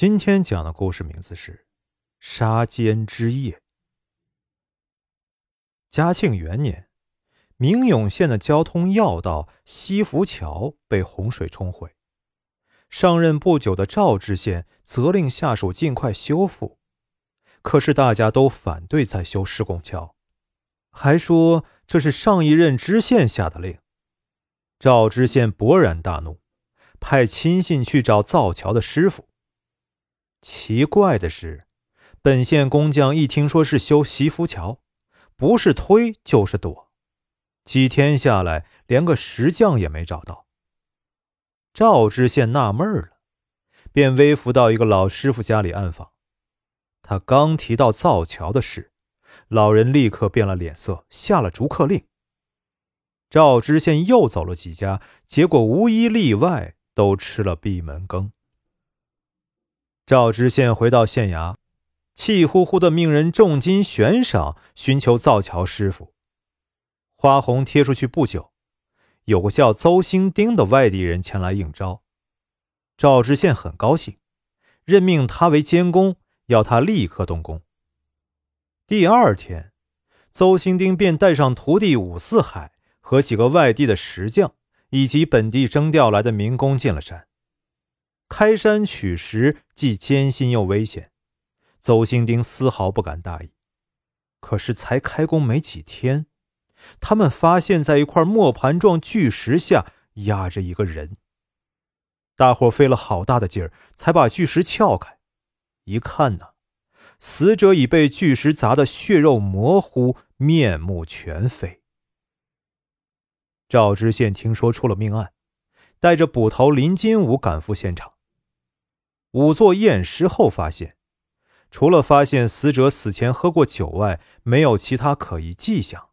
今天讲的故事名字是《杀奸之夜》。嘉庆元年，明永县的交通要道西福桥被洪水冲毁。上任不久的赵知县责令下属尽快修复，可是大家都反对再修石拱桥，还说这是上一任知县下的令。赵知县勃然大怒，派亲信去找造桥的师傅。奇怪的是，本县工匠一听说是修西福桥，不是推就是躲，几天下来连个石匠也没找到。赵知县纳闷了，便微服到一个老师傅家里暗访。他刚提到造桥的事，老人立刻变了脸色，下了逐客令。赵知县又走了几家，结果无一例外都吃了闭门羹。赵知县回到县衙，气呼呼的命人重金悬赏寻求造桥师傅。花红贴出去不久，有个叫邹兴丁的外地人前来应招。赵知县很高兴，任命他为监工，要他立刻动工。第二天，邹兴丁便带上徒弟伍四海和几个外地的石匠，以及本地征调来的民工进了山。开山取石既艰辛又危险，邹兴丁丝毫不敢大意。可是才开工没几天，他们发现，在一块磨盘状巨石下压着一个人。大伙费了好大的劲儿，才把巨石撬开。一看呢，死者已被巨石砸得血肉模糊，面目全非。赵知县听说出了命案，带着捕头林金武赶赴现场。仵作验尸后发现，除了发现死者死前喝过酒外，没有其他可疑迹象。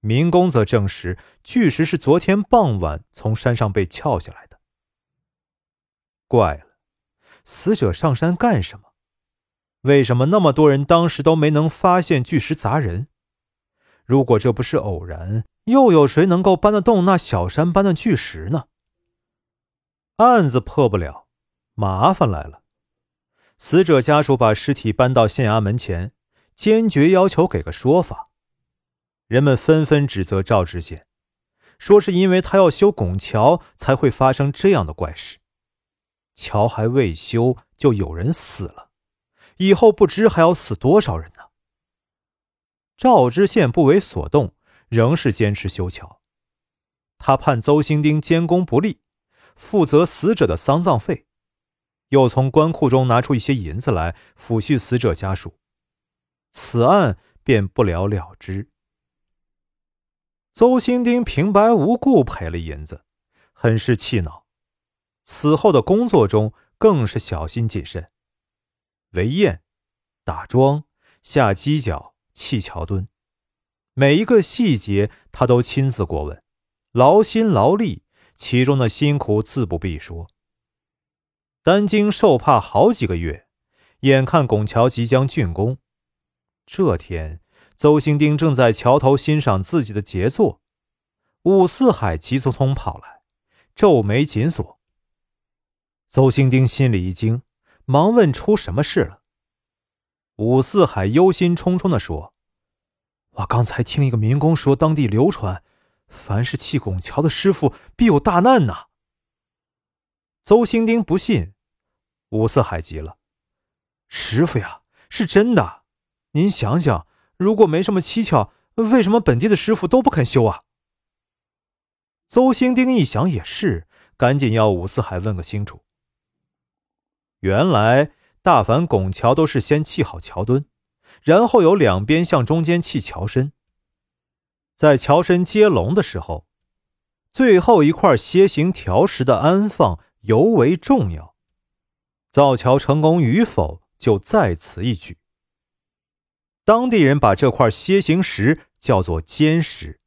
民工则证实，巨石是昨天傍晚从山上被撬下来的。怪了，死者上山干什么？为什么那么多人当时都没能发现巨石砸人？如果这不是偶然，又有谁能够搬得动那小山般的巨石呢？案子破不了。麻烦来了！死者家属把尸体搬到县衙门前，坚决要求给个说法。人们纷纷指责赵知县，说是因为他要修拱桥，才会发生这样的怪事。桥还未修，就有人死了，以后不知还要死多少人呢？赵知县不为所动，仍是坚持修桥。他判邹兴丁监工不力，负责死者的丧葬费。又从官库中拿出一些银子来抚恤死者家属，此案便不了了之。邹兴丁平白无故赔了银子，很是气恼。此后的工作中更是小心谨慎，围堰、打桩、下基脚、砌桥墩，每一个细节他都亲自过问，劳心劳力，其中的辛苦自不必说。担惊受怕好几个月，眼看拱桥即将竣工，这天，邹兴丁正在桥头欣赏自己的杰作，伍四海急匆匆跑来，皱眉紧锁。邹兴丁心里一惊，忙问出什么事了。伍四海忧心忡忡地说：“我刚才听一个民工说，当地流传，凡是砌拱桥的师傅必有大难呐。”邹兴丁不信。吴四海急了：“师傅呀，是真的！您想想，如果没什么蹊跷，为什么本地的师傅都不肯修啊？”邹兴丁一想也是，赶紧要吴四海问个清楚。原来，大凡拱桥都是先砌好桥墩，然后由两边向中间砌桥身。在桥身接龙的时候，最后一块楔形条石的安放尤为重要。造桥成功与否，就在此一举。当地人把这块楔形石叫做肩石，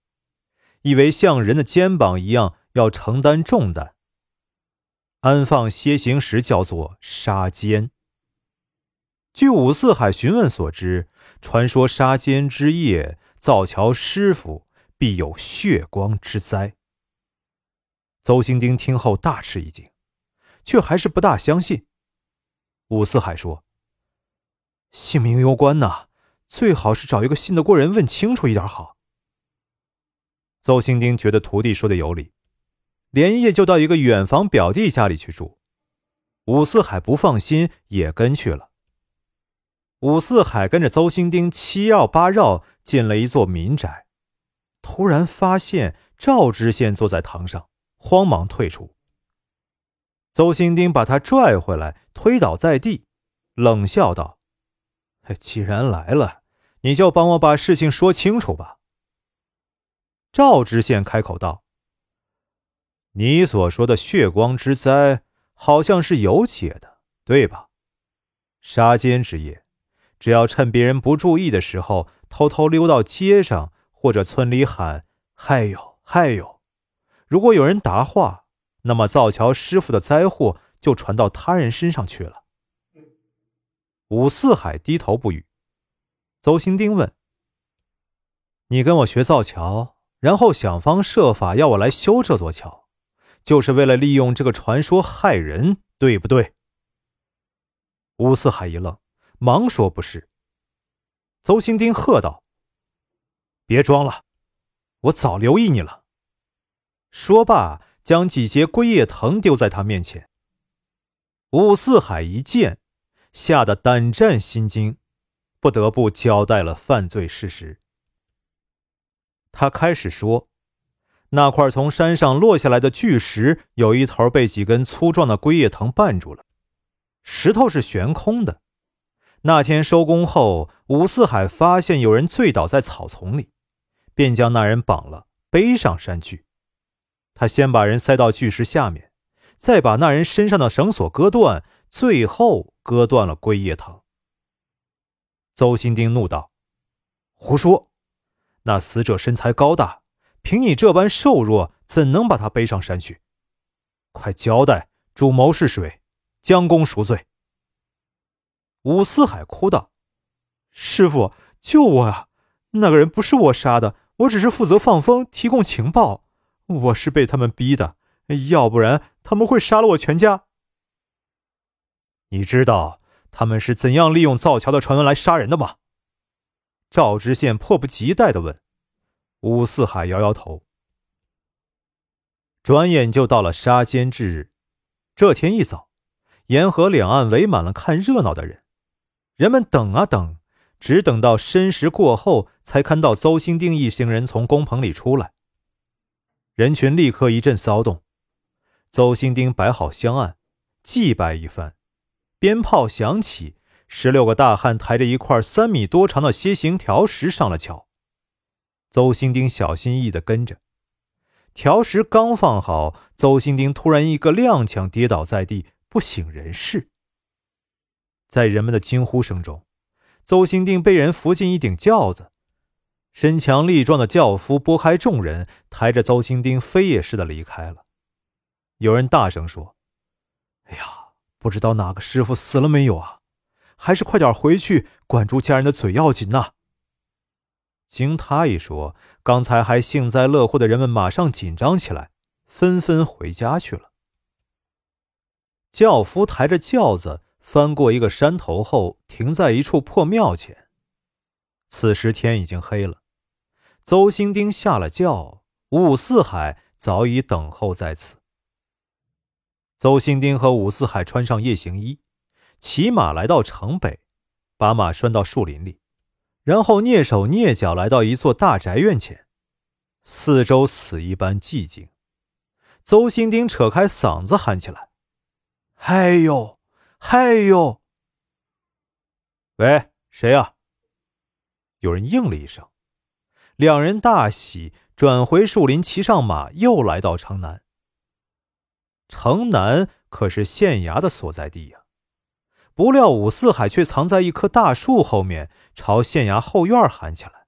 以为像人的肩膀一样要承担重担。安放楔形石叫做杀肩。据五四海询问所知，传说杀肩之夜，造桥师傅必有血光之灾。邹兴丁听后大吃一惊，却还是不大相信。伍四海说：“性命攸关呐，最好是找一个信得过人问清楚一点好。”邹兴丁觉得徒弟说的有理，连夜就到一个远房表弟家里去住。伍四海不放心，也跟去了。伍四海跟着邹兴丁七绕八绕进了一座民宅，突然发现赵知县坐在堂上，慌忙退出。邹兴丁把他拽回来，推倒在地，冷笑道：“既然来了，你就帮我把事情说清楚吧。”赵知县开口道：“你所说的血光之灾。”好像是有解的，对吧？杀奸之夜，只要趁别人不注意的时候，偷偷溜到街上或者村里喊“嗨哟嗨哟”，如果有人答话，那么造桥师傅的灾祸就传到他人身上去了。伍四海低头不语。邹兴丁问：“你跟我学造桥，然后想方设法要我来修这座桥？”就是为了利用这个传说害人，对不对？伍四海一愣，忙说：“不是。”邹兴丁喝道：“别装了，我早留意你了。”说罢，将几节龟叶藤丢在他面前。伍四海一见，吓得胆战心惊，不得不交代了犯罪事实。他开始说。那块从山上落下来的巨石，有一头被几根粗壮的龟叶藤绊住了，石头是悬空的。那天收工后，伍四海发现有人醉倒在草丛里，便将那人绑了，背上山去。他先把人塞到巨石下面，再把那人身上的绳索割断，最后割断了龟叶藤。邹新丁怒道：“胡说！那死者身材高大。”凭你这般瘦弱，怎能把他背上山去？快交代，主谋是谁？将功赎罪。武四海哭道：“师傅，救我啊！那个人不是我杀的，我只是负责放风，提供情报。我是被他们逼的，要不然他们会杀了我全家。你知道他们是怎样利用造桥的传闻来杀人的吗？”赵知县迫不及待的问。武四海摇摇头。转眼就到了杀奸之日。这天一早，沿河两岸围满了看热闹的人。人们等啊等，只等到申时过后，才看到邹兴定一行人从工棚里出来。人群立刻一阵骚动。邹兴丁摆好香案，祭拜一番，鞭炮响起，十六个大汉抬着一块三米多长的楔形条石上了桥。邹兴丁小心翼翼地跟着，条石刚放好，邹兴丁突然一个踉跄，跌倒在地，不省人事。在人们的惊呼声中，邹兴丁被人扶进一顶轿子，身强力壮的轿夫拨开众人，抬着邹兴丁飞也似的离开了。有人大声说：“哎呀，不知道哪个师傅死了没有啊？还是快点回去管住家人的嘴要紧呐！”经他一说，刚才还幸灾乐祸的人们马上紧张起来，纷纷回家去了。轿夫抬着轿子翻过一个山头后，停在一处破庙前。此时天已经黑了，邹兴丁下了轿，武四海早已等候在此。邹兴丁和武四海穿上夜行衣，骑马来到城北，把马拴到树林里。然后蹑手蹑脚来到一座大宅院前，四周死一般寂静。邹兴丁扯开嗓子喊起来：“嗨哟，嗨哟！”喂，谁呀？有人应了一声。两人大喜，转回树林，骑上马，又来到城南。城南可是县衙的所在地呀。不料武四海却藏在一棵大树后面，朝县衙后院喊起来。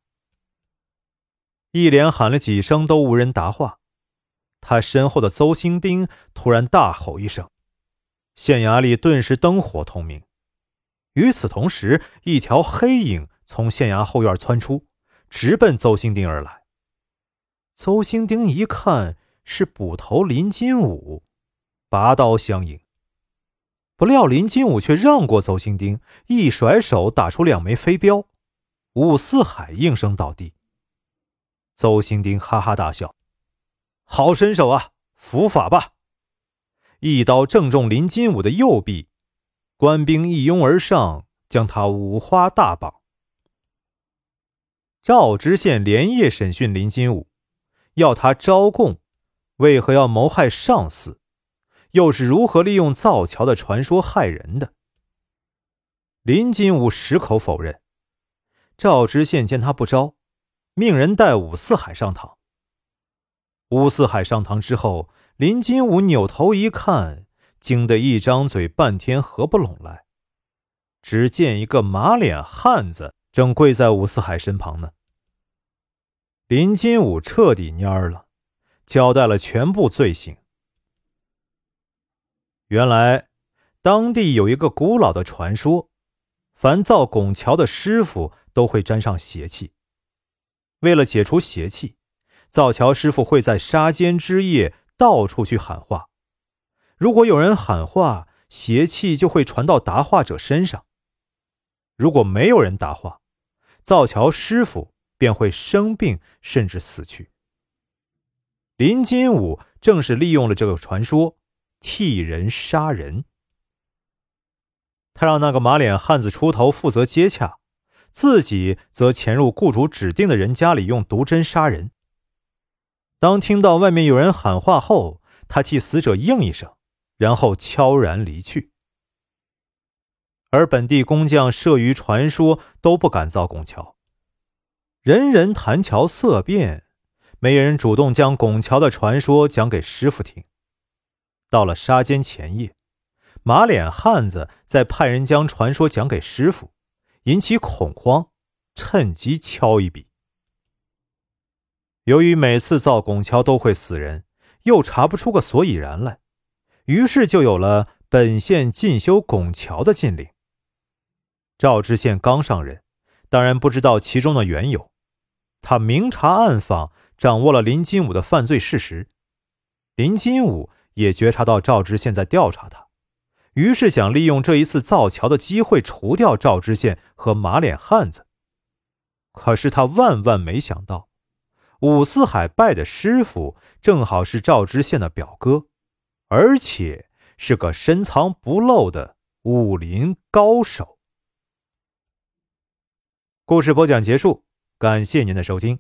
一连喊了几声，都无人答话。他身后的邹兴丁突然大吼一声，县衙里顿时灯火通明。与此同时，一条黑影从县衙后院窜出，直奔邹兴丁而来。邹兴丁一看，是捕头林金武，拔刀相迎。不料林金武却让过邹兴丁，一甩手打出两枚飞镖，武四海应声倒地。邹兴丁哈哈大笑：“好身手啊，伏法吧！”一刀正中林金武的右臂，官兵一拥而上，将他五花大绑。赵知县连夜审讯林金武，要他招供，为何要谋害上司？又是如何利用造桥的传说害人的？林金武矢口否认。赵知县见他不招，命人带伍四海上堂。伍四海上堂之后，林金武扭头一看，惊得一张嘴半天合不拢来。只见一个马脸汉子正跪在伍四海身旁呢。林金武彻底蔫了，交代了全部罪行。原来，当地有一个古老的传说：凡造拱桥的师傅都会沾上邪气。为了解除邪气，造桥师傅会在杀间之夜到处去喊话。如果有人喊话，邪气就会传到答话者身上；如果没有人答话，造桥师傅便会生病甚至死去。林金武正是利用了这个传说。替人杀人，他让那个马脸汉子出头负责接洽，自己则潜入雇主指定的人家里用毒针杀人。当听到外面有人喊话后，他替死者应一声，然后悄然离去。而本地工匠慑于传说，都不敢造拱桥，人人谈桥色变，没人主动将拱桥的传说讲给师傅听。到了杀奸前夜，马脸汉子再派人将传说讲给师傅，引起恐慌，趁机敲一笔。由于每次造拱桥都会死人，又查不出个所以然来，于是就有了本县禁修拱桥的禁令。赵知县刚上任，当然不知道其中的缘由，他明察暗访，掌握了林金武的犯罪事实。林金武。也觉察到赵知县在调查他，于是想利用这一次造桥的机会除掉赵知县和马脸汉子。可是他万万没想到，武四海拜的师傅正好是赵知县的表哥，而且是个深藏不露的武林高手。故事播讲结束，感谢您的收听。